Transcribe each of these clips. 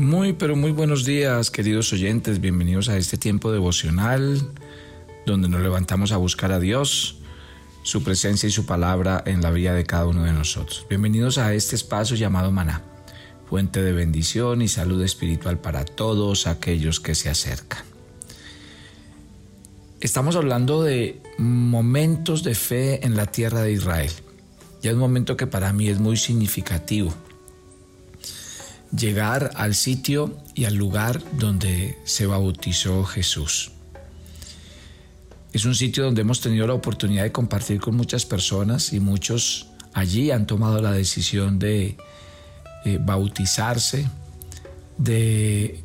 Muy, pero muy buenos días, queridos oyentes. Bienvenidos a este tiempo devocional donde nos levantamos a buscar a Dios, su presencia y su palabra en la vida de cada uno de nosotros. Bienvenidos a este espacio llamado Maná, fuente de bendición y salud espiritual para todos aquellos que se acercan. Estamos hablando de momentos de fe en la tierra de Israel. Ya es un momento que para mí es muy significativo llegar al sitio y al lugar donde se bautizó Jesús. Es un sitio donde hemos tenido la oportunidad de compartir con muchas personas y muchos allí han tomado la decisión de eh, bautizarse, de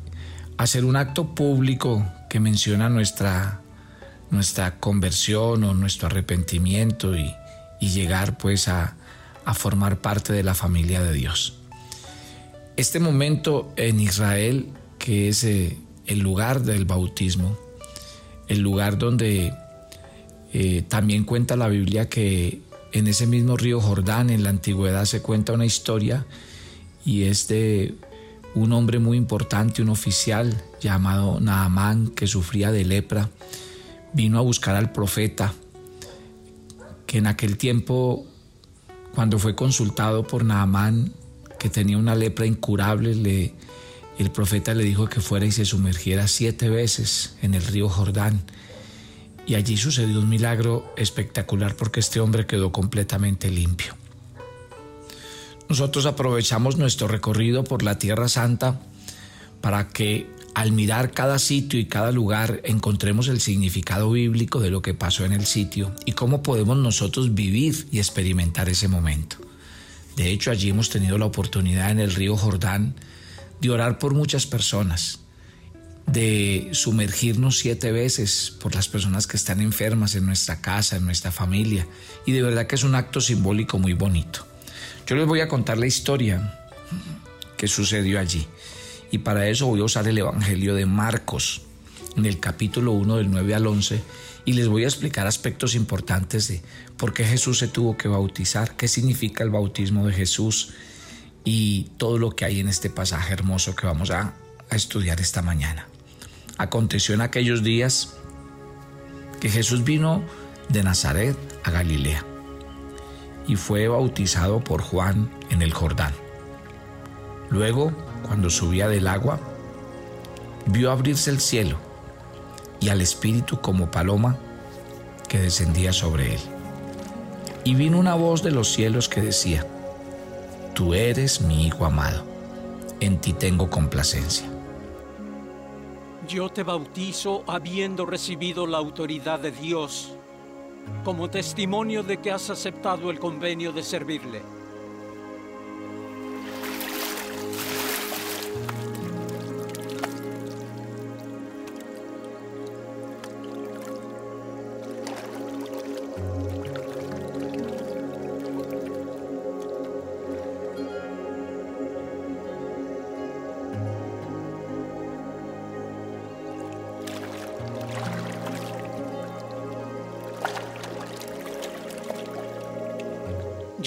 hacer un acto público que menciona nuestra, nuestra conversión o nuestro arrepentimiento y, llegar pues a, a formar parte de la familia de Dios. Este momento en Israel, que es eh, el lugar del bautismo, el lugar donde eh, también cuenta la Biblia que en ese mismo río Jordán, en la antigüedad, se cuenta una historia y es de un hombre muy importante, un oficial llamado Naamán, que sufría de lepra, vino a buscar al profeta, que en aquel tiempo, cuando fue consultado por Naamán, tenía una lepra incurable, le, el profeta le dijo que fuera y se sumergiera siete veces en el río Jordán. Y allí sucedió un milagro espectacular porque este hombre quedó completamente limpio. Nosotros aprovechamos nuestro recorrido por la Tierra Santa para que al mirar cada sitio y cada lugar encontremos el significado bíblico de lo que pasó en el sitio y cómo podemos nosotros vivir y experimentar ese momento. De hecho, allí hemos tenido la oportunidad en el río Jordán de orar por muchas personas, de sumergirnos siete veces por las personas que están enfermas en nuestra casa, en nuestra familia, y de verdad que es un acto simbólico muy bonito. Yo les voy a contar la historia que sucedió allí, y para eso voy a usar el Evangelio de Marcos, en el capítulo 1 del 9 al 11, y les voy a explicar aspectos importantes de por qué Jesús se tuvo que bautizar, qué significa el bautismo de Jesús y todo lo que hay en este pasaje hermoso que vamos a, estudiar esta mañana. Aconteció en aquellos días que Jesús vino de Nazaret a Galilea y fue bautizado por Juan en el Jordán. Luego, cuando subía del agua, vio abrirse el cielo y al Espíritu como paloma que descendía sobre él. Y vino una voz de los cielos que decía, Tú eres mi Hijo amado, en ti tengo complacencia. Yo te bautizo habiendo recibido la autoridad de Dios, como testimonio de que has aceptado el convenio de servirle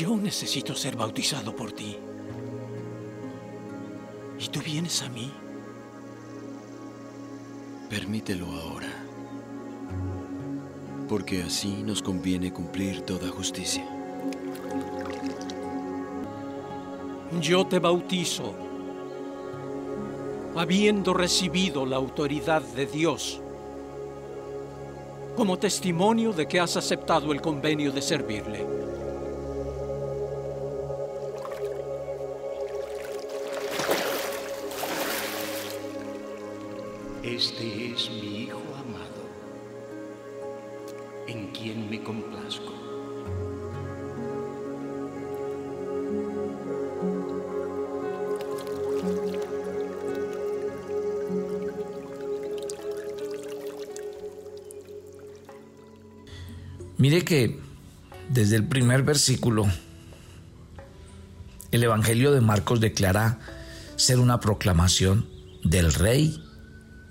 Yo necesito ser bautizado por ti. ¿Y tú vienes a mí? Permítelo ahora, porque así nos conviene cumplir toda justicia. Yo te bautizo, habiendo recibido la autoridad de Dios, como testimonio de que has aceptado el convenio de servirle. Este es mi Hijo amado, en quien me complazco. Mire que desde el primer versículo, el Evangelio de Marcos declara ser una proclamación del Rey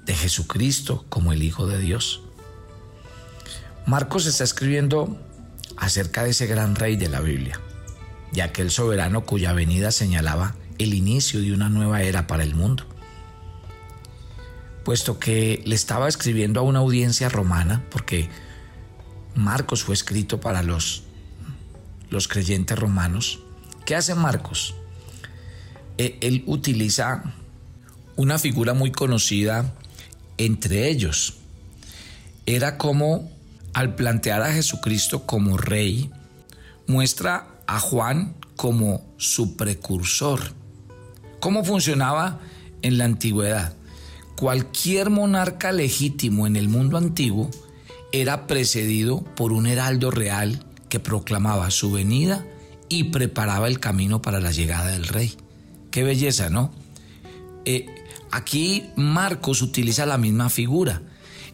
de Jesucristo como el Hijo de Dios. Marcos está escribiendo acerca de ese gran rey de la Biblia, de aquel soberano cuya venida señalaba el inicio de una nueva era para el mundo. puesto que le estaba escribiendo a una audiencia romana, porque Marcos fue escrito para los, los creyentes romanos. ¿Qué hace Marcos? E, él utiliza una figura muy conocida entre ellos. Era como al plantear a Jesucristo como rey, muestra a Juan como su precursor. ¿Cómo funcionaba en la antigüedad? Cualquier monarca legítimo en el mundo antiguo era precedido por un heraldo real que proclamaba su venida y preparaba el camino para la llegada del rey. Qué belleza, ¿no? Eh, aquí Marcos utiliza la misma figura.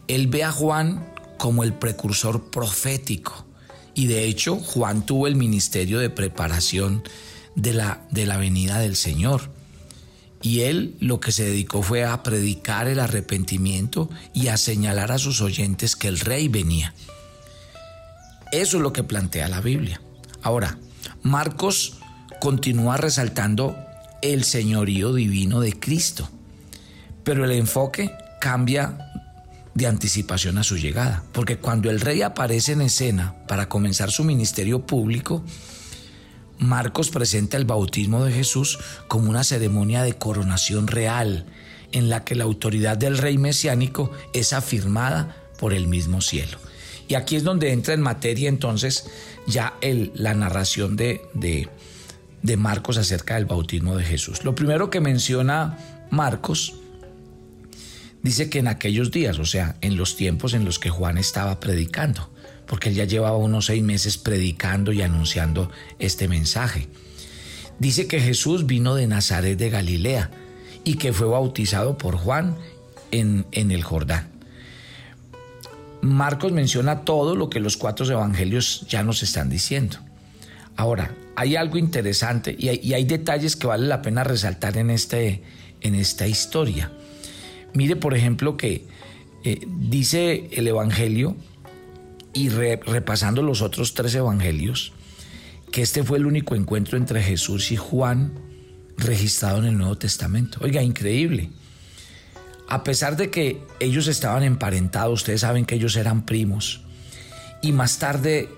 Él ve a Juan como el precursor profético. Y de hecho, Juan tuvo el ministerio de preparación de la, de la venida del Señor. Y él lo que se dedicó fue a predicar el arrepentimiento y a señalar a sus oyentes que el rey venía. Eso es lo que plantea la Biblia. Ahora, Marcos continúa resaltando el señorío divino de Cristo, pero el enfoque cambia de anticipación a su llegada, porque cuando el rey aparece en escena para comenzar su ministerio público, Marcos presenta el bautismo de Jesús como una ceremonia de coronación real, en la que la autoridad del rey mesiánico es afirmada por el mismo cielo. Y aquí es donde entra en materia entonces ya el, la narración de, de, de Marcos acerca del bautismo de Jesús. Lo primero que menciona Marcos dice que en aquellos días, o sea, en los tiempos en los que Juan estaba predicando, porque él ya llevaba unos seis meses predicando y anunciando este mensaje. Dice que Jesús vino de Nazaret de Galilea y que fue bautizado por Juan en, en el Jordán. Marcos menciona todo lo que los cuatro evangelios ya nos están diciendo. Ahora, hay algo interesante y hay, detalles que vale la pena resaltar en, este, en esta historia. Mire, por ejemplo, que eh, dice el Evangelio y repasando los otros tres evangelios, que este fue el único encuentro entre Jesús y Juan registrado en el Nuevo Testamento. Oiga, increíble. A pesar de que ellos estaban emparentados, ustedes saben que ellos eran primos, y más tarde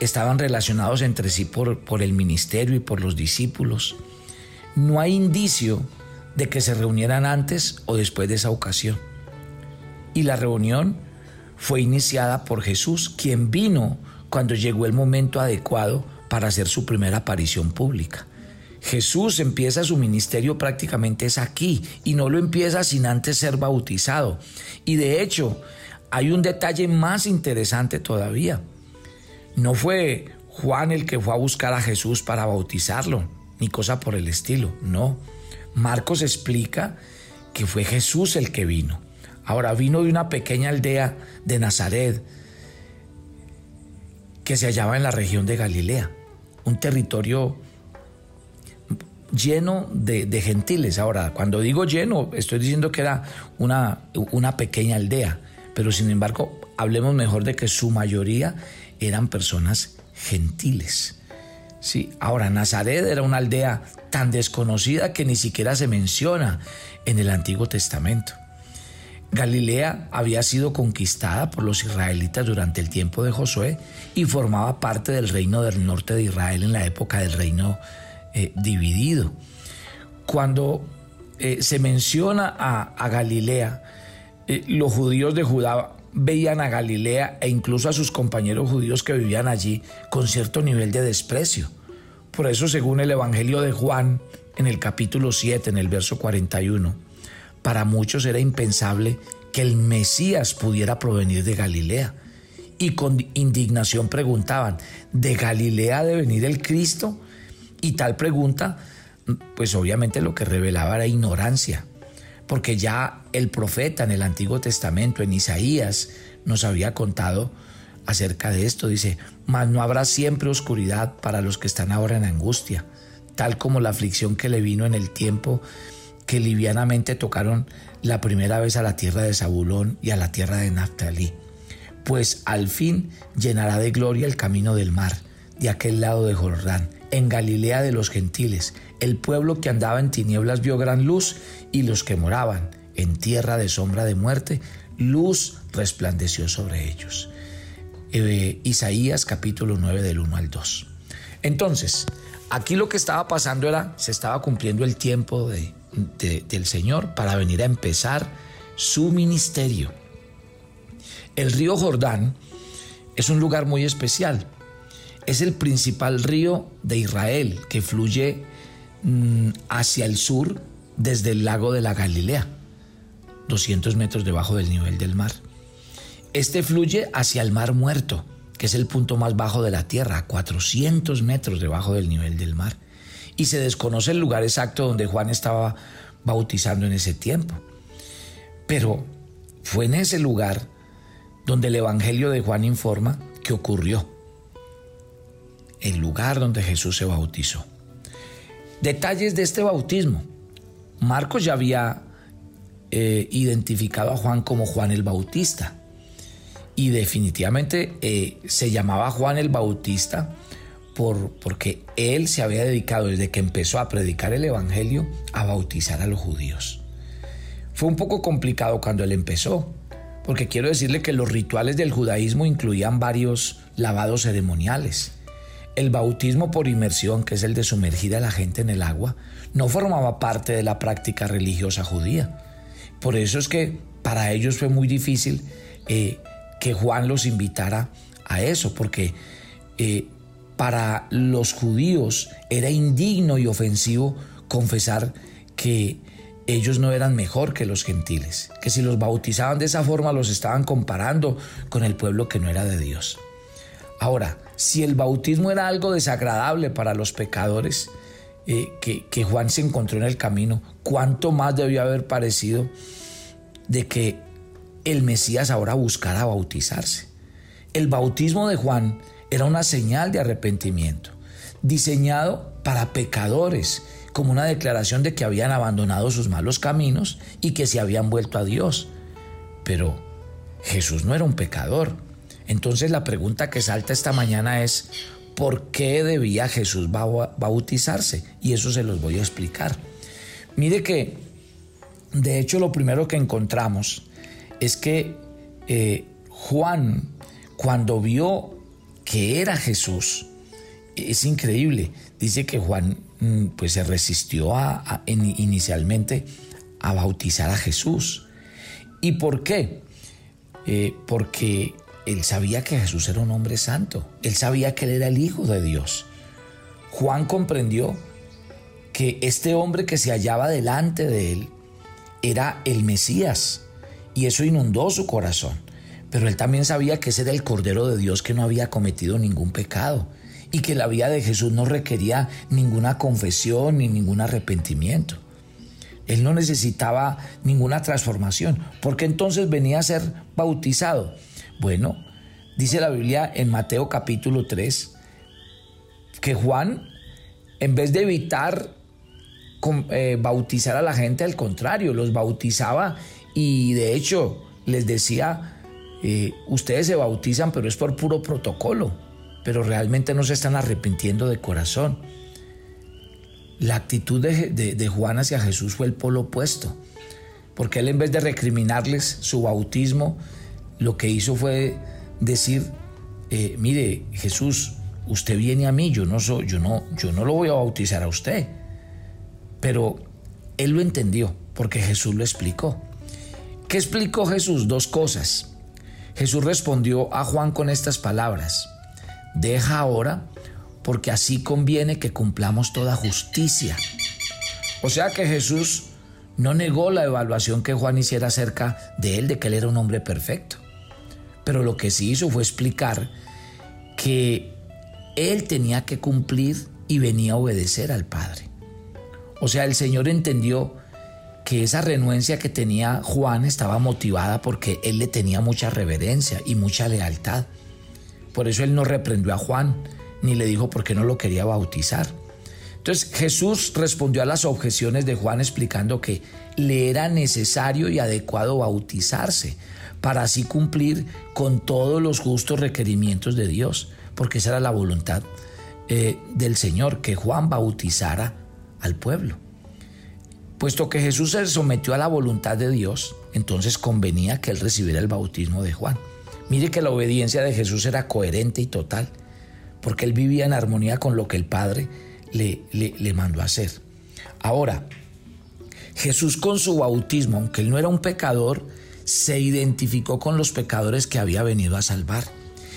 estaban relacionados entre sí por, por el ministerio y por los discípulos, no hay indicio de que se reunieran antes o después de esa ocasión. Y la reunión fue iniciada por Jesús, quien vino cuando llegó el momento adecuado para hacer su primera aparición pública. Jesús empieza su ministerio prácticamente es aquí y no lo empieza sin antes ser bautizado. Y de hecho, hay un detalle más interesante todavía. No fue Juan el que fue a buscar a Jesús para bautizarlo, ni cosa por el estilo, no. Marcos explica que fue Jesús el que vino. Ahora vino de una pequeña aldea de Nazaret que se hallaba en la región de Galilea, un territorio lleno de, gentiles. Ahora, cuando digo lleno, estoy diciendo que era una, una pequeña aldea, pero sin embargo, hablemos mejor de que su mayoría eran personas gentiles. Sí, ahora Nazaret era una aldea tan desconocida que ni siquiera se menciona en el Antiguo Testamento. Galilea había sido conquistada por los israelitas durante el tiempo de Josué y formaba parte del reino del norte de Israel en la época del reino eh, dividido. Cuando eh, se menciona a, Galilea, eh, los judíos de Judá veían a Galilea e incluso a sus compañeros judíos que vivían allí con cierto nivel de desprecio. Por eso, según el Evangelio de Juan, en el capítulo 7, en el verso 41, para muchos era impensable que el Mesías pudiera provenir de Galilea. Y con indignación preguntaban, ¿de Galilea ha de venir el Cristo? Y tal pregunta, pues obviamente lo que revelaba era ignorancia, porque ya el profeta en el Antiguo Testamento, en Isaías, nos había contado acerca de esto. Dice, mas no habrá siempre oscuridad para los que están ahora en angustia, tal como la aflicción que le vino en el tiempo que livianamente tocaron la primera vez a la tierra de Zabulón y a la tierra de Naftalí, pues al fin llenará de gloria el camino del mar, de aquel lado de Jordán, en Galilea de los gentiles. El pueblo que andaba en tinieblas vio gran luz y los que moraban en tierra de sombra de muerte, luz resplandeció sobre ellos. Eh, Isaías capítulo 9 del 1 al 2. Entonces, aquí lo que estaba pasando era, se estaba cumpliendo el tiempo de, del Señor para venir a empezar su ministerio. El río Jordán es un lugar muy especial. Es el principal río de Israel que fluye mm, hacia el sur desde el lago de la Galilea, 200 metros debajo del nivel del mar. Este fluye hacia el mar muerto, que es el punto más bajo de la tierra, 400 metros debajo del nivel del mar. Y se desconoce el lugar exacto donde Juan estaba bautizando en ese tiempo. Pero fue en ese lugar donde el Evangelio de Juan informa que ocurrió. El lugar donde Jesús se bautizó. Detalles de este bautismo. Marcos ya había eh, identificado a Juan como Juan el Bautista. Y definitivamente eh, se llamaba Juan el Bautista por, porque él se había dedicado desde que empezó a predicar el Evangelio a bautizar a los judíos. Fue un poco complicado cuando él empezó, porque quiero decirle que los rituales del judaísmo incluían varios lavados ceremoniales. El bautismo por inmersión, que es el de sumergir a la gente en el agua, no formaba parte de la práctica religiosa judía. Por eso es que para ellos fue muy difícil eh, que Juan los invitara a eso, porque eh, para los judíos era indigno y ofensivo confesar que ellos no eran mejor que los gentiles, que si los bautizaban de esa forma los estaban comparando con el pueblo que no era de Dios. Ahora, si el bautismo era algo desagradable para los pecadores eh, que, que Juan se encontró en el camino, ¿cuánto más debió haber parecido de que el Mesías ahora buscara bautizarse? El bautismo de Juan era una señal de arrepentimiento, diseñado para pecadores como una declaración de que habían abandonado sus malos caminos y que se habían vuelto a Dios. Pero Jesús no era un pecador. Entonces la pregunta que salta esta mañana es, ¿por qué debía Jesús bautizarse? Y eso se los voy a explicar. Mire que, de hecho, lo primero que encontramos es que eh, Juan, cuando vio que era Jesús, es increíble. Dice que Juan mm, pues se resistió inicialmente a bautizar a Jesús. ¿Y por qué? Eh, porque él sabía que Jesús era un hombre santo. Él sabía que él era el Hijo de Dios. Juan comprendió que este hombre que se hallaba delante de él era el Mesías y eso inundó su corazón. Pero él también sabía que ese era el Cordero de Dios que no había cometido ningún pecado y que la vida de Jesús no requería ninguna confesión ni ningún arrepentimiento. Él no necesitaba ninguna transformación, porque entonces venía a ser bautizado. Bueno, dice la Biblia en Mateo capítulo 3 que Juan, en vez de evitar eh, bautizar a la gente, al contrario, los bautizaba y de hecho les decía, eh, ustedes se bautizan, pero es por puro protocolo pero realmente no se están arrepintiendo de corazón. La actitud de, Juan hacia Jesús fue el polo opuesto, porque él en vez de recriminarles su bautismo, lo que hizo fue decir, eh, mire Jesús, usted viene a mí, yo no, soy, yo, no, yo no lo voy a bautizar a usted. Pero él lo entendió, porque Jesús lo explicó. ¿Qué explicó Jesús? Dos cosas. Jesús respondió a Juan con estas palabras deja ahora, porque así conviene que cumplamos toda justicia. O sea que Jesús no negó la evaluación que Juan hiciera acerca de él, de que él era un hombre perfecto. Pero lo que sí hizo fue explicar que él tenía que cumplir y venía a obedecer al Padre. O sea, el Señor entendió que esa renuencia que tenía Juan estaba motivada porque él le tenía mucha reverencia y mucha lealtad. Por eso él no reprendió a Juan, ni le dijo por qué no lo quería bautizar. Entonces Jesús respondió a las objeciones de Juan explicando que le era necesario y adecuado bautizarse para así cumplir con todos los justos requerimientos de Dios, porque esa era la voluntad eh, del Señor, que Juan bautizara al pueblo. Puesto que Jesús se sometió a la voluntad de Dios, entonces convenía que él recibiera el bautismo de Juan. Mire que la obediencia de Jesús era coherente y total, porque él vivía en armonía con lo que el Padre le, le, mandó hacer. Ahora, Jesús con su bautismo, aunque él no era un pecador, se identificó con los pecadores que había venido a salvar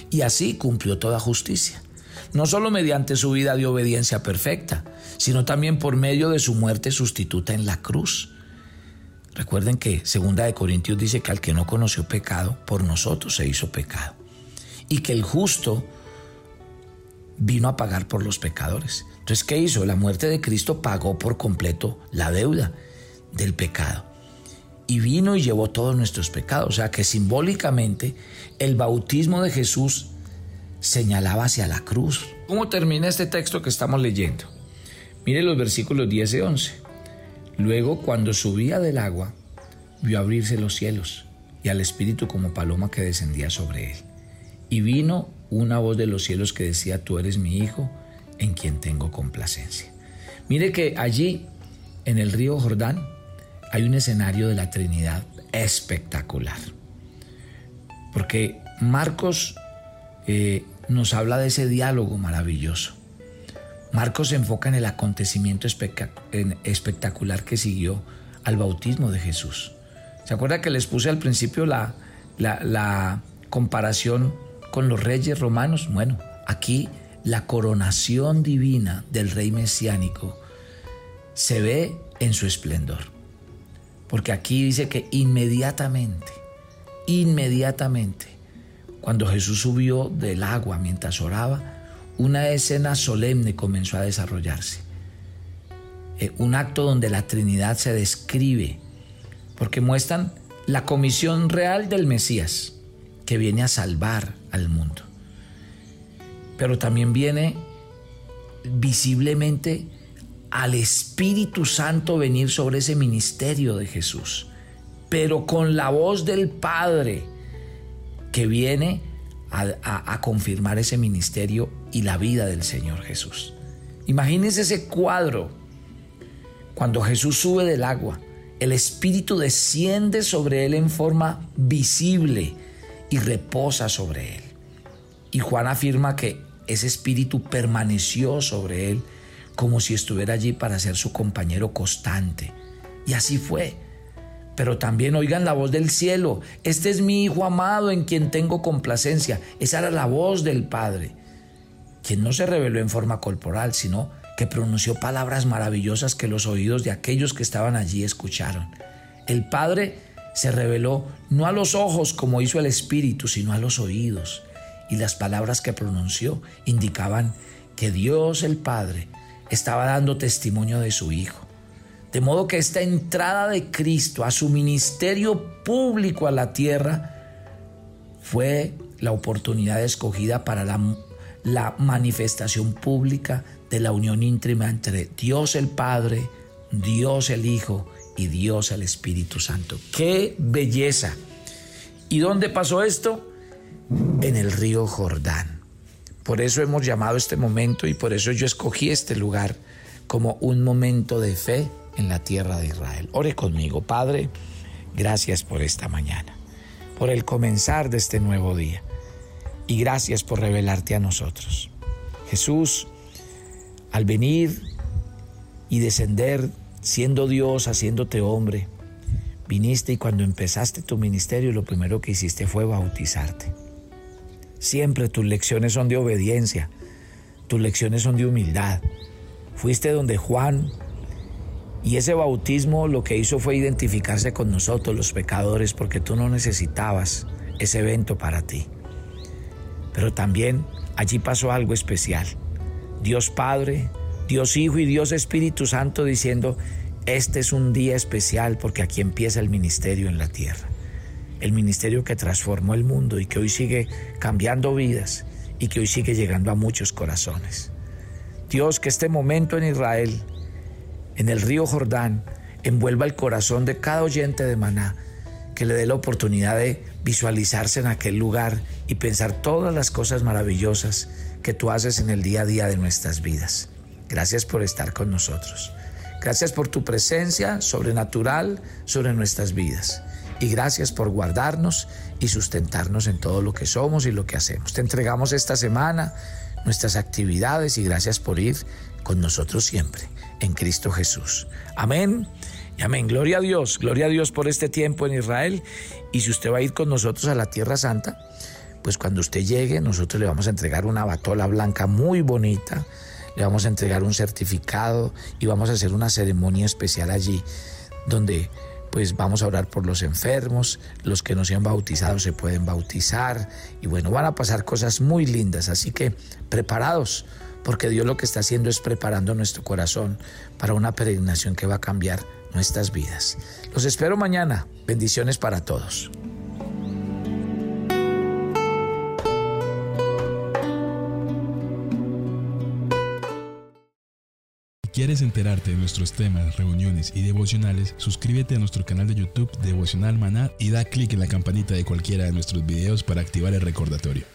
y así cumplió toda justicia. No solo mediante su vida de obediencia perfecta, sino también por medio de su muerte sustituta en la cruz. Recuerden que Segunda de Corintios dice que al que no conoció pecado, por nosotros se hizo pecado. Y que el justo vino a pagar por los pecadores. Entonces, ¿qué hizo? La muerte de Cristo pagó por completo la deuda del pecado. Y vino y llevó todos nuestros pecados. O sea que simbólicamente el bautismo de Jesús señalaba hacia la cruz. ¿Cómo termina este texto que estamos leyendo? Mire los versículos 10 y 11. Luego, cuando subía del agua, vio abrirse los cielos y al Espíritu como paloma que descendía sobre él. Y vino una voz de los cielos que decía, tú eres mi Hijo, en quien tengo complacencia. Mire que allí, en el río Jordán, hay un escenario de la Trinidad espectacular. Porque Marcos eh, nos habla de ese diálogo maravilloso. Marcos se enfoca en el acontecimiento espectacular que siguió al bautismo de Jesús. ¿Se acuerda que les puse al principio la, la comparación con los reyes romanos? Bueno, aquí la coronación divina del rey mesiánico se ve en su esplendor. Porque aquí dice que inmediatamente, inmediatamente, cuando Jesús subió del agua mientras oraba, una escena solemne comenzó a desarrollarse. Eh, un acto donde la Trinidad se describe, porque muestran la comisión real del Mesías, que viene a salvar al mundo. Pero también viene visiblemente al Espíritu Santo venir sobre ese ministerio de Jesús, pero con la voz del Padre que viene a, confirmar ese ministerio y la vida del Señor Jesús. Imagínense ese cuadro. Cuando Jesús sube del agua, el Espíritu desciende sobre él en forma visible y reposa sobre él. Y Juan afirma que ese Espíritu permaneció sobre él como si estuviera allí para ser su compañero constante. Y así fue. Pero también oigan la voz del cielo. Este es mi Hijo amado en quien tengo complacencia. Esa era la voz del Padre, quien no se reveló en forma corporal, sino que pronunció palabras maravillosas que los oídos de aquellos que estaban allí escucharon. El Padre se reveló no a los ojos como hizo el Espíritu, sino a los oídos. Y las palabras que pronunció indicaban que Dios el Padre estaba dando testimonio de su Hijo. De modo que esta entrada de Cristo a su ministerio público a la tierra fue la oportunidad escogida para la, manifestación pública de la unión íntima entre Dios el Padre, Dios el Hijo y Dios el Espíritu Santo. ¡Qué belleza! ¿Y dónde pasó esto? En el río Jordán. Por eso hemos llamado este momento y por eso yo escogí este lugar como un momento de fe en la tierra de Israel. Ore conmigo, Padre, gracias por esta mañana, por el comenzar de este nuevo día y gracias por revelarte a nosotros. Jesús, al venir y descender siendo Dios, haciéndote hombre, viniste y cuando empezaste tu ministerio lo primero que hiciste fue bautizarte. Siempre tus lecciones son de obediencia, tus lecciones son de humildad. Fuiste donde Juan y ese bautismo lo que hizo fue identificarse con nosotros los pecadores porque tú no necesitabas ese evento para ti. Pero también allí pasó algo especial. Dios Padre, Dios Hijo y Dios Espíritu Santo diciendo, este es un día especial porque aquí empieza el ministerio en la tierra el ministerio que transformó el mundo y que hoy sigue cambiando vidas y que hoy sigue llegando a muchos corazones. Dios, que este momento en Israel, en el río Jordán, envuelva el corazón de cada oyente de Maná, que le dé la oportunidad de visualizarse en aquel lugar y pensar todas las cosas maravillosas que tú haces en el día a día de nuestras vidas. Gracias por estar con nosotros. Gracias por tu presencia sobrenatural sobre nuestras vidas. Y gracias por guardarnos y sustentarnos en todo lo que somos y lo que hacemos. Te entregamos esta semana nuestras actividades y gracias por ir con nosotros siempre en Cristo Jesús. Amén. Y amén. Gloria a Dios. Gloria a Dios por este tiempo en Israel. Y si usted va a ir con nosotros a la Tierra Santa, pues cuando usted llegue, nosotros le vamos a entregar una batola blanca muy bonita, le vamos a entregar un certificado y vamos a hacer una ceremonia especial allí, donde pues vamos a orar por los enfermos, los que no se han bautizado se pueden bautizar y bueno, van a pasar cosas muy lindas, así que preparados, porque Dios lo que está haciendo es preparando nuestro corazón para una peregrinación que va a cambiar nuestras vidas. Los espero mañana, bendiciones para todos. ¿Quieres enterarte de nuestros temas, reuniones y devocionales? Suscríbete a nuestro canal de YouTube Devocional Maná y da clic en la campanita de cualquiera de nuestros videos para activar el recordatorio.